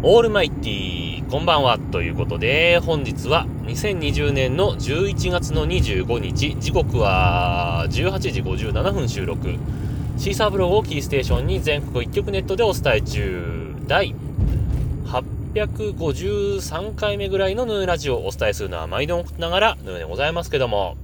オールマイティー、こんばんは。ということで、本日は2020年の11月の25日、時刻は18時57分収録。シーサーブログをキーステーションに全国一曲ネットでお伝え中。第853回目ぐらいのヌーラジオをお伝えするのは毎度ながらヌーでございますけども。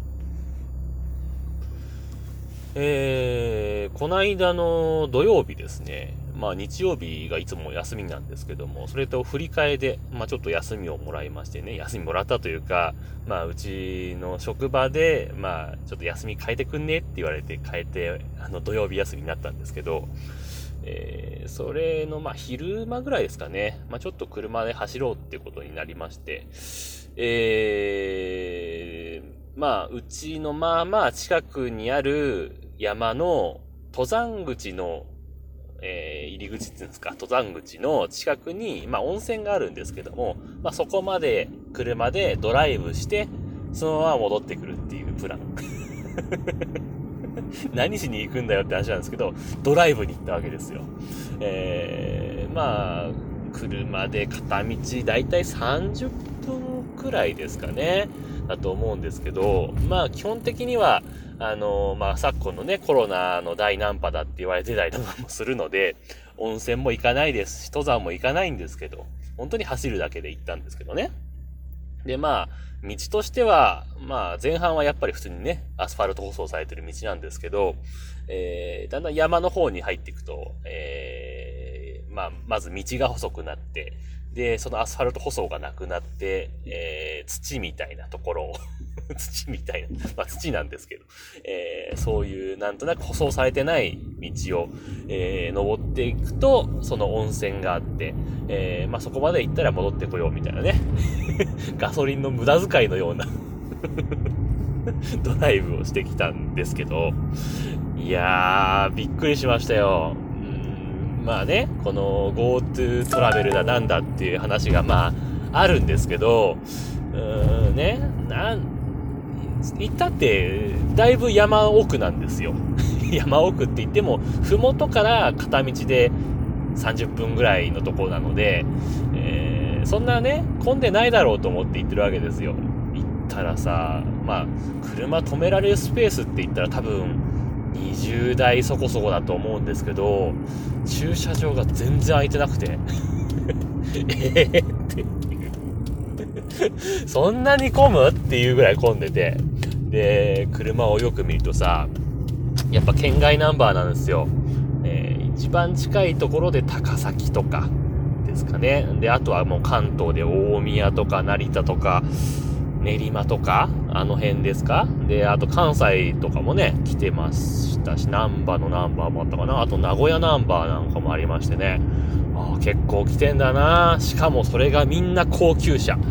えー、こないだの土曜日ですね。まあ日曜日がいつも休みなんですけども、それと振り替えで、まあちょっと休みをもらいましてね、休みもらったというか、まあうちの職場で、まあちょっと休み変えてくんねって言われて変えて、あの土曜日休みになったんですけど、えー、それのまあ昼間ぐらいですかね、まあちょっと車で走ろうってことになりまして、えー、まあうちのまあまあ近くにある山の登山口のえー、入り口っていうんですか、登山口の近くに、まあ温泉があるんですけども、まあそこまで車でドライブして、そのまま戻ってくるっていうプラン。何しに行くんだよって話なんですけど、ドライブに行ったわけですよ。えー、まあ、車で片道だいたい30分くらいですかね。だと思うんですけど、まあ基本的には、あの、まあ昨今のね、コロナの大難波だって言われてたりとかもするので、温泉も行かないですし、登山も行かないんですけど、本当に走るだけで行ったんですけどね。で、まあ、道としては、まあ、前半はやっぱり普通にね、アスファルト舗装されてる道なんですけど、えー、だんだん山の方に入っていくと、えー、まあ、まず道が細くなって、で、そのアスファルト舗装がなくなって、えー、土みたいなところを 土みたいな、まあ土なんですけど、えー、そういうなんとなく舗装されてない道を、えー、登っていくと、その温泉があって、えー、まあそこまで行ったら戻ってこようみたいなね。ガソリンの無駄遣いのような ドライブをしてきたんですけど、いやー、びっくりしましたよ。まあね、この GoTo トラベルだなんだっていう話がまああるんですけど、うーんね、なん、行ったって、だいぶ山奥なんですよ。山奥って言っても、ふもとから片道で30分ぐらいのとこなので、えー、そんなね、混んでないだろうと思って行ってるわけですよ。行ったらさ、まあ、車止められるスペースって言ったら多分、20代そこそこだと思うんですけど、駐車場が全然空いてなくて、ええっていう。そんなに混む？っていうぐらい混んでて、で、車をよく見るとさ、やっぱ県外ナンバーなんですよ。えー、一番近いところで高崎とかですかね。で、あとはもう関東で大宮とか成田とか、練馬とか、あの辺ですか？で、あと関西とかもね、来てましたし、ナンバーのナンバーもあったかな。あと名古屋ナンバーなんかもありましてね。ああ、結構来てんだな。しかもそれがみんな高級車。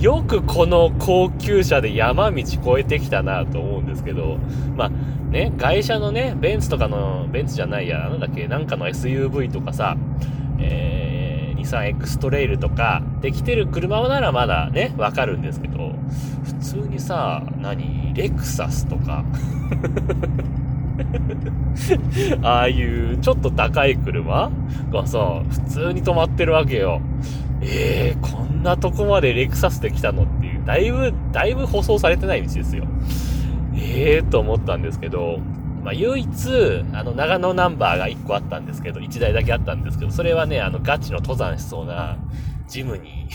よくこの高級車で山道越えてきたなと思うんですけど、まあね、外車のね、ベンツとかの、ベンツじゃないや、なんだっけ、なんかの SUV とかさ、えー日産エクストレイルとか、できてる車ならまだね、わかるんですけど、普通にさ、何レクサスとか ああいうちょっと高い車がさ、普通に止まってるわけよ。ええー、こんなとこまでレクサスで来たのっていう、だいぶ、だいぶ舗装されてない道ですよ。ええー、と思ったんですけど、まあ、唯一、あの、長野ナンバーが1個あったんですけど、1台だけあったんですけど、それはね、あの、ガチの登山しそうな、ジムに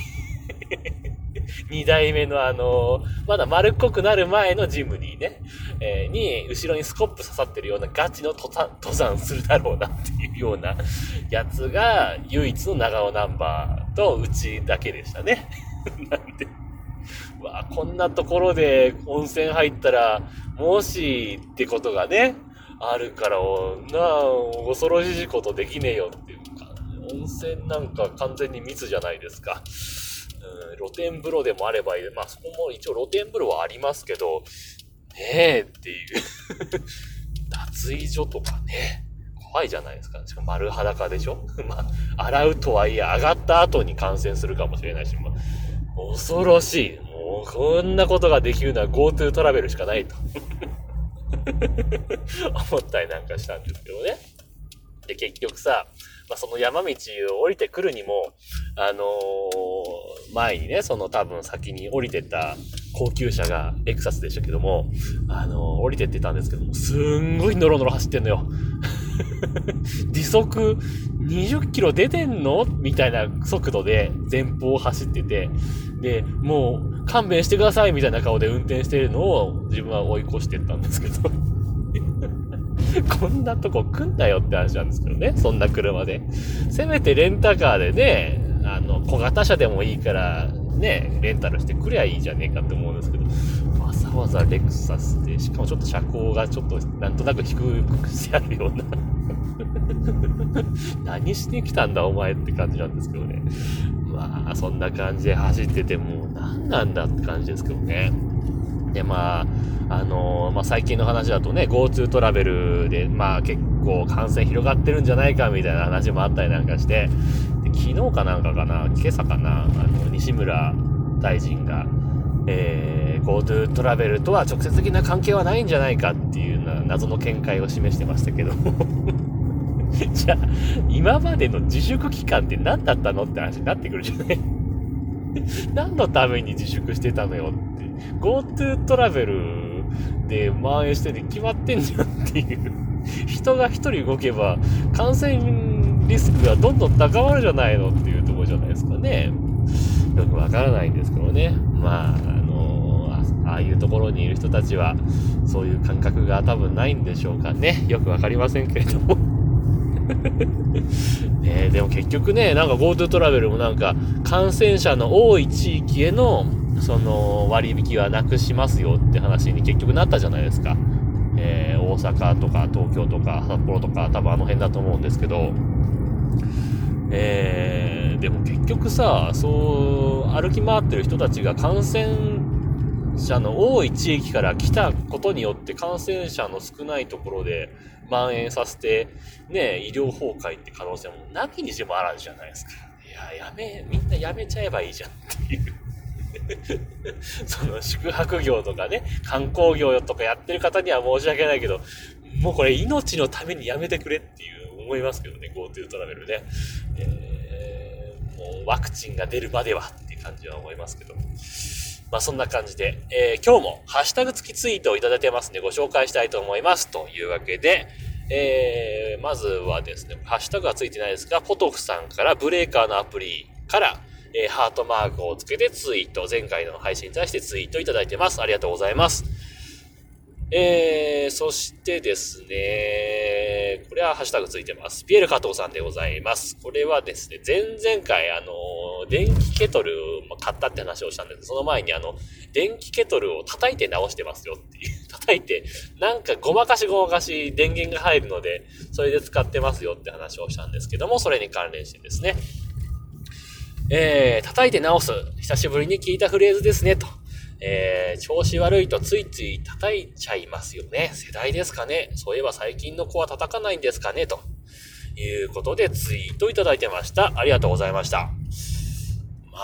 2台目のあの、まだ丸っこくなる前のジムにね、えー、に、後ろにスコップ刺さってるようなガチの登山、登山するだろうなっていうようなやつが、唯一の長尾ナンバーとうちだけでしたね。なんで、わこんなところで温泉入ったら、もしってことがね、あるから、な恐ろしいことできねえよっていうか、温泉なんか完全に密じゃないですか。うん、露天風呂でもあればいい。まあそこも一応露天風呂はありますけど、ねえっていう 脱衣所とかね。怖いじゃないですか。しかも丸裸でしょ まあ、洗うとはいえ上がった後に感染するかもしれないし、まあ、恐ろしい。もうこんなことができるのは GoTo トラベルしかないと 思ったりなんかしたんですけどね。で、結局さ、まあ、その山道を降りてくるにも、あのー、前にね、その多分先に降りてった高級車がエクサスでしたけども、あのー、降りてってたんですけども、すんごいノロノロ走ってんのよ。時速20キロ出てんの？みたいな速度で前方を走ってて、で、もう勘弁してくださいみたいな顔で運転してるのを自分は追い越してったんですけど。こんなとこ来んなよって話なんですけどね。そんな車で。せめてレンタカーでね、あの、小型車でもいいから、ね、レンタルしてくりゃいいじゃねえかって思うんですけど、わざわざレクサスで、しかもちょっと車高がちょっとなんとなく低くしてあるような 何しに来たんだお前って感じなんですけどね。まあ、そんな感じで走ってても、何なんだって感じですけどね。で、まあ、あのー、まあ、最近の話だとね、GoTo トラベルで、まあ、結構感染広がってるんじゃないかみたいな話もあったりなんかして、で昨日かなんかかな、今朝かな、あの、西村大臣が、えー、GoTo トラベルとは直接的な関係はないんじゃないかっていうな謎の見解を示してましたけど じゃあ、今までの自粛期間って何だったのって話になってくるじゃない？何のために自粛してたのよって。GoTo トラベルで蔓延してて決まってんじゃんっていう。人が一人動けば感染リスクがどんどん高まるじゃないのっていうところじゃないですかね。よくわからないんですけどね。まあ、あのー、ああいうところにいる人たちはそういう感覚が多分ないんでしょうかね。よくわかりませんけれども。ねでも結局ね、なんか GoTo トラベルもなんか感染者の多い地域へのその割引はなくしますよって話に結局なったじゃないですか。えー、大阪とか東京とか札幌とか多分あの辺だと思うんですけど、えー、でも結局さ、そう歩き回ってる人たちが感染者の多い地域から来たことによって感染者の少ないところで蔓延させて、ね、医療崩壊って可能性もなきにしもあらずじゃないですか。いや、やめ、みんなやめちゃえばいいじゃんっていう。その宿泊業とかね、観光業とかやってる方には申し訳ないけど、もうこれ命のためにやめてくれっていう思いますけどね、GoTo トラベルね。えー、もうワクチンが出るまではって感じは思いますけど。まあそんな感じで、えー、今日もハッシュタグ付きツイートをいただいてますんでご紹介したいと思います。というわけで、えー、まずはですね、ハッシュタグはついてないですが、ポトフさんからブレーカーのアプリから、えー、ハートマークをつけてツイート、前回の配信に対してツイートいただいてます。ありがとうございます。えー、そしてですね、これはハッシュタグついてます。ピエール加藤さんでございます。これはですね、前々回、あの、電気ケトル買ったって話をしたんですけど、その前にあの、電気ケトルを叩いて直してますよっていう。叩いて、なんかごまかしごまかし電源が入るので、それで使ってますよって話をしたんですけども、それに関連してですね、えー、叩いて直す。久しぶりに聞いたフレーズですね、と。えー、調子悪いとついつい叩いちゃいますよね。世代ですかね。そういえば最近の子は叩かないんですかね、ということでツイートいただいてました。ありがとうございました。ま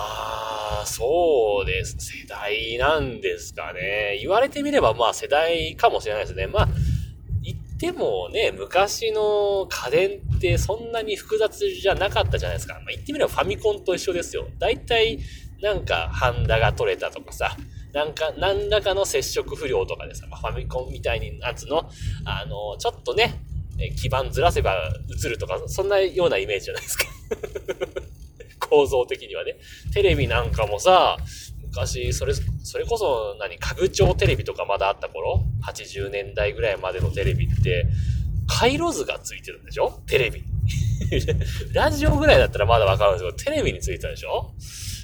あ、そうです。世代なんですかね。言われてみればまあ世代かもしれないですね。まあ、言ってもね、昔の家電ってそんなに複雑じゃなかったじゃないですか。まあ、言ってみればファミコンと一緒ですよ。大体、なんか、ハンダが取れたとかさ、なんか、何らかの接触不良とかでさ、ファミコンみたいに、やつの、あの、ちょっとね、基盤ずらせば映るとか、そんなようなイメージじゃないですか。構造的にはね。テレビなんかもさ、昔、それ、それこそ何、家具調テレビとかまだあった頃 ?80 年代ぐらいまでのテレビって、回路図がついてるんでしょ？テレビ。ラジオぐらいだったらまだわかるんですけど、テレビについてたでしょ？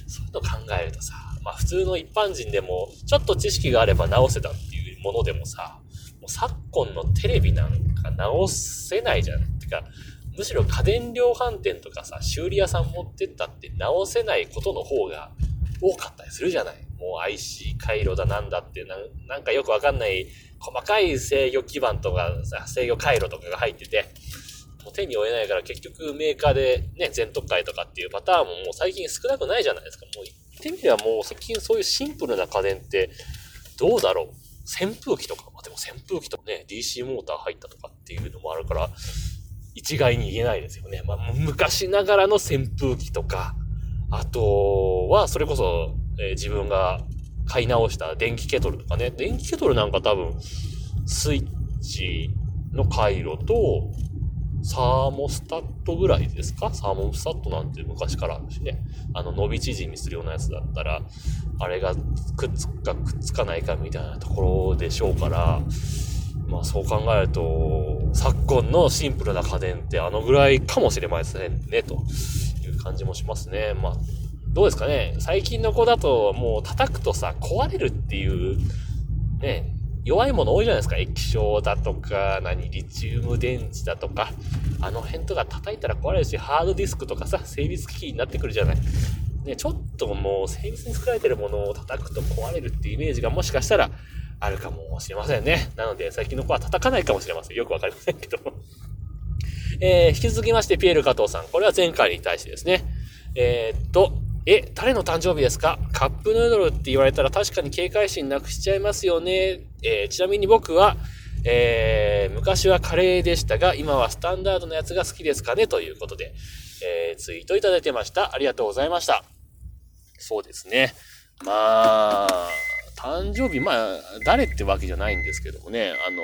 そういうの考えるとさ、まあ普通の一般人でも、ちょっと知識があれば直せたっていうものでもさ、もう昨今のテレビなんか直せないじゃん。ってか、むしろ家電量販店とかさ、修理屋さん持ってったって直せないことの方が多かったりするじゃない。もう IC 回路だなんだってなんかよくわかんない細かい制御基盤とかさ、制御回路とかが入ってて、もう手に負えないから結局メーカーでね、全特会とかっていうパターンももう最近少なくないじゃないですか。もうってみればもう最近そういうシンプルな家電ってどうだろう？扇風機とか、まあ、でも扇風機とかね、DC モーター入ったとかっていうのもあるから、一概に言えないですよね。まあ、昔ながらの扇風機とか、あとは、それこそ、えー、自分が買い直した電気ケトルとかね。電気ケトルなんか多分、スイッチの回路と、サーモスタットぐらいですか？サーモスタットなんて昔からあるしね。あの、伸び縮みするようなやつだったら、あれがくっつくかくっつかないかみたいなところでしょうから、まあそう考えると、昨今のシンプルな家電ってあのぐらいかもしれませんね、という感じもしますね。まあ、どうですかね？最近の子だともう叩くとさ、壊れるっていう、ね、弱いもの多いじゃないですか。液晶だとか、何、リチウム電池だとか、あの辺とか叩いたら壊れるし、ハードディスクとかさ、精密機器になってくるじゃない。ね、ちょっともう精密に作られてるものを叩くと壊れるってイメージがもしかしたらあるかもしれませんね。なので、最近の子は叩かないかもしれません。よくわかりませんけど。えー、引き続きまして、ピエール加藤さん。これは前回に対してですね。えー、っと、え、誰の誕生日ですか？カップヌードルって言われたら確かに警戒心なくしちゃいますよね。えー、ちなみに僕は、えー、昔はカレーでしたが、今はスタンダードのやつが好きですかね？ということで、えー、ツイートいただいてました。ありがとうございました。そうですね。まあ、誕生日、まあ、誰ってわけじゃないんですけどもね、あの、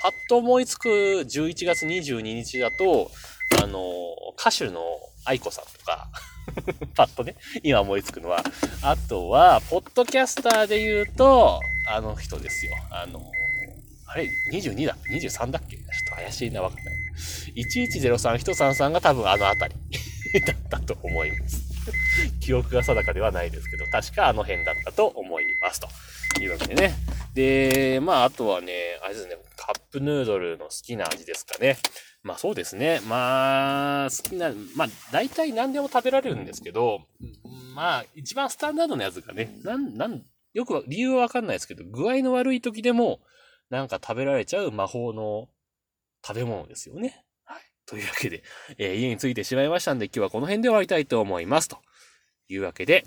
パッと思いつく11月22日だと、あの、歌手の愛子さんとか、パッとね、今思いつくのは、あとは、ポッドキャスターで言うと、あの人ですよ。あの、あれ ?22 だ ?23 だっけ？ちょっと怪しいな、わかんない。1103、133が多分あのあたり だったと思います。記憶が定かではないですけど、確かあの辺だったと思いますと。いうわけでね。で、まあ、あとはね、あれですね、カップヌードルの好きな味ですかね。まあそうですね。まあ、好きな、まあ大体何でも食べられるんですけど、まあ一番スタンダードなやつがね、なん、なん、よく理由はわかんないですけど、具合の悪い時でもなんか食べられちゃう魔法の食べ物ですよね。はい。というわけで、えー、家に着いてしまいましたんで今日はこの辺で終わりたいと思います。というわけで、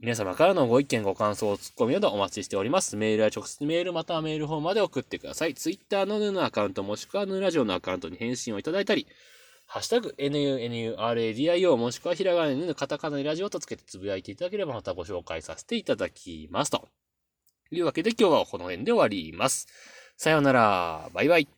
皆様からのご意見、ご感想、ツッコミなどお待ちしております。メールや直接メールまたはメールフォームまで送ってください。ツイッターのヌのアカウントもしくはヌラジオのアカウントに返信をいただいたり、ハッシュタグ NUNURADIO もしくはひらがなにカタカナにラジオとつけてつぶやいていただければまたご紹介させていただきます。というわけで今日はこの辺で終わります。さようなら。バイバイ。